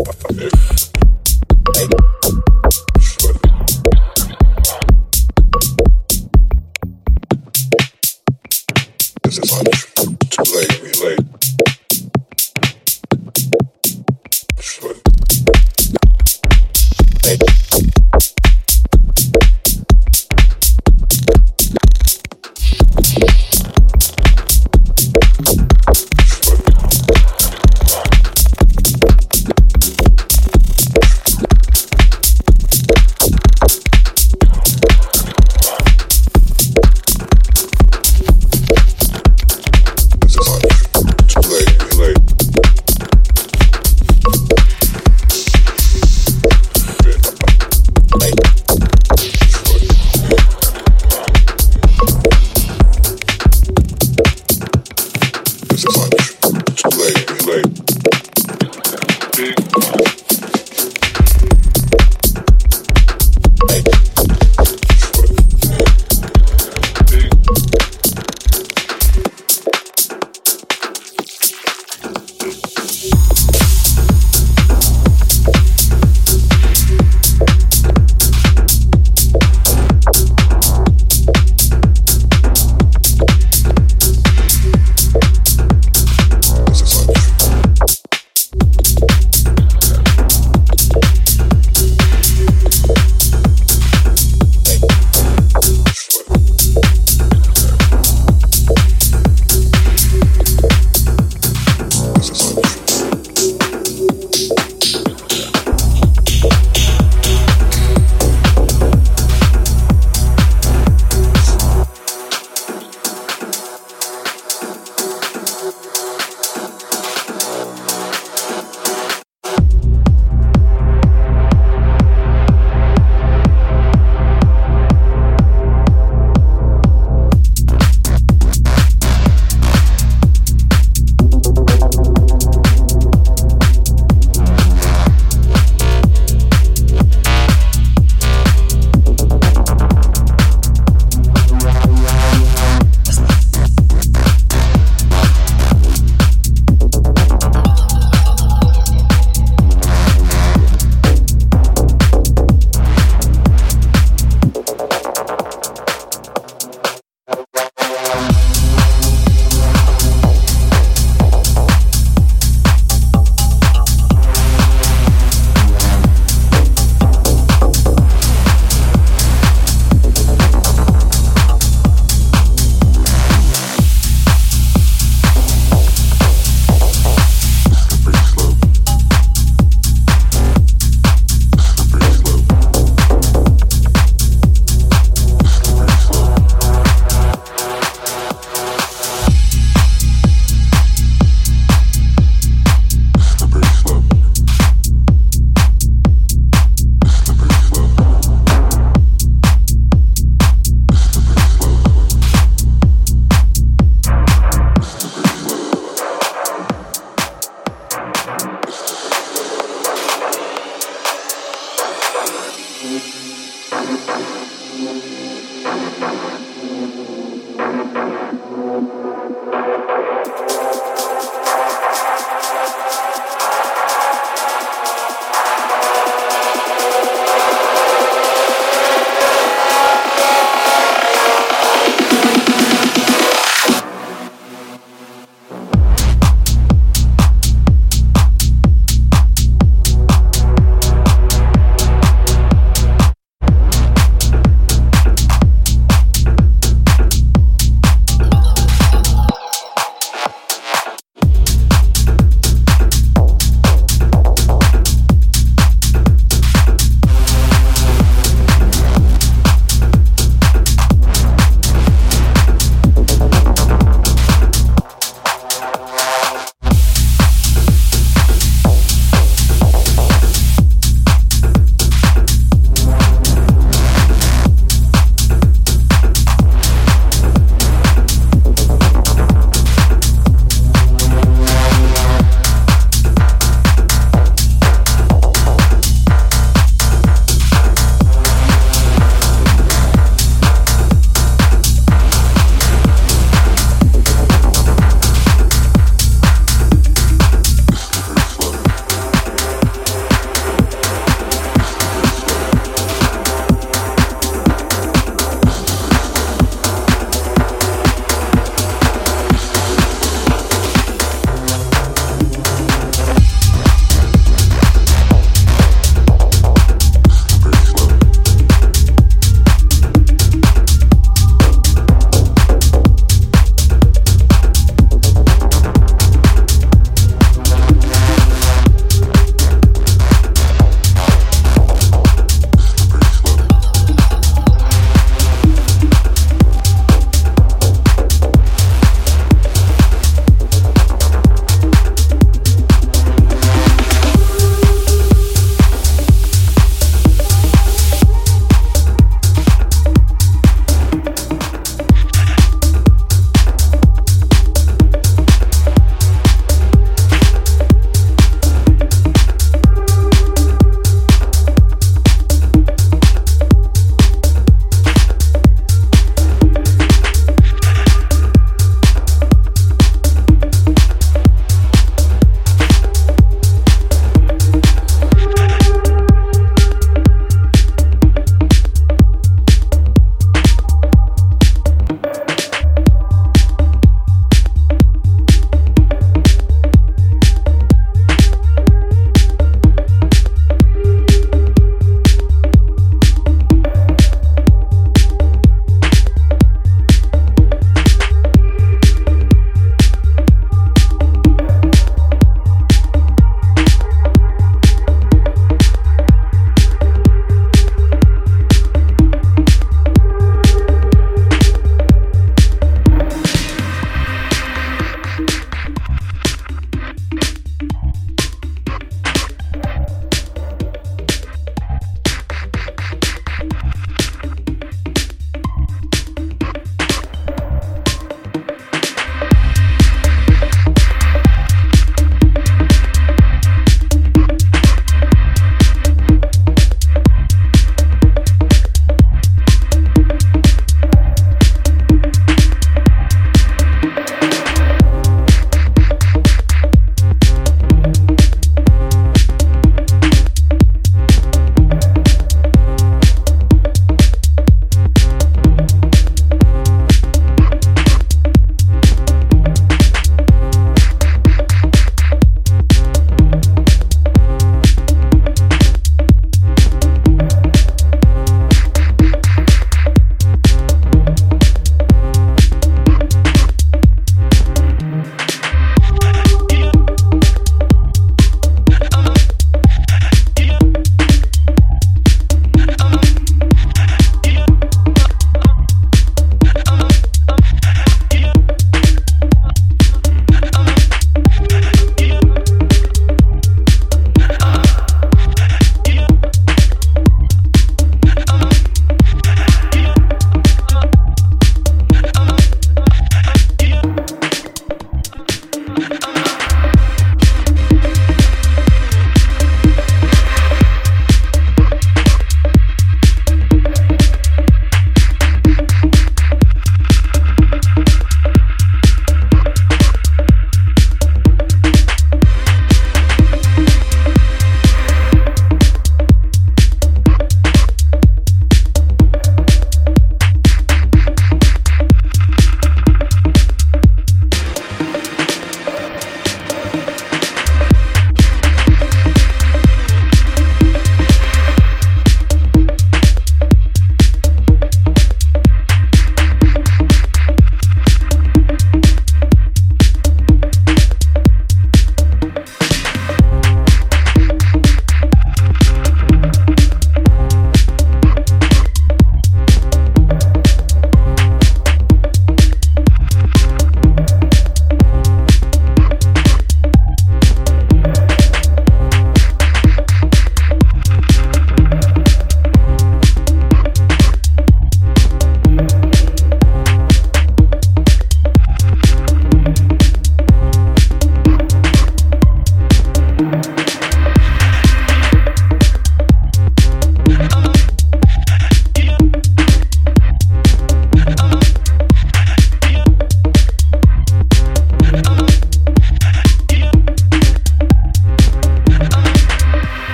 Boa,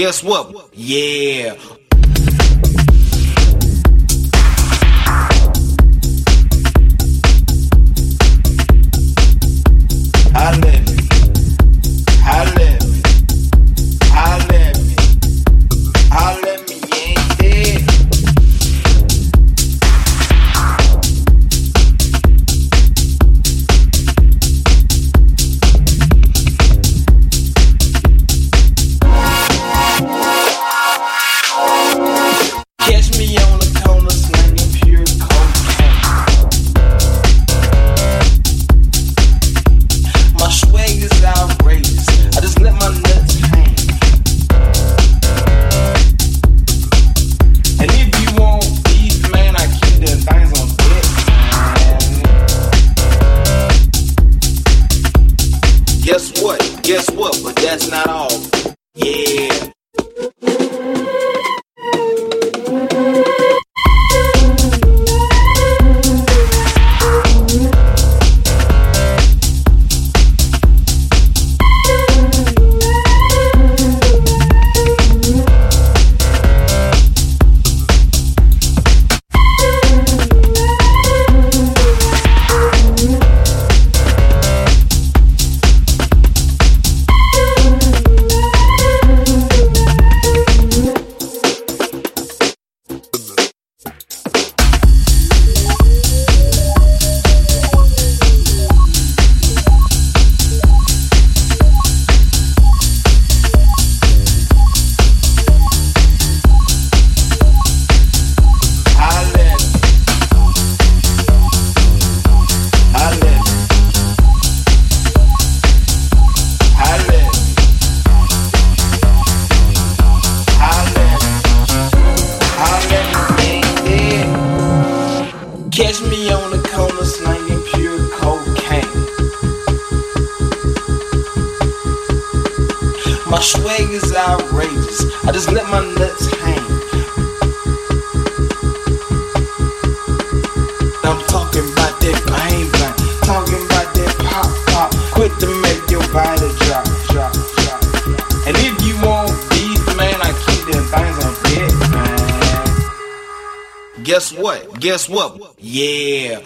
Guess what? Guess what? Guess what? Yeah.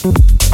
Thank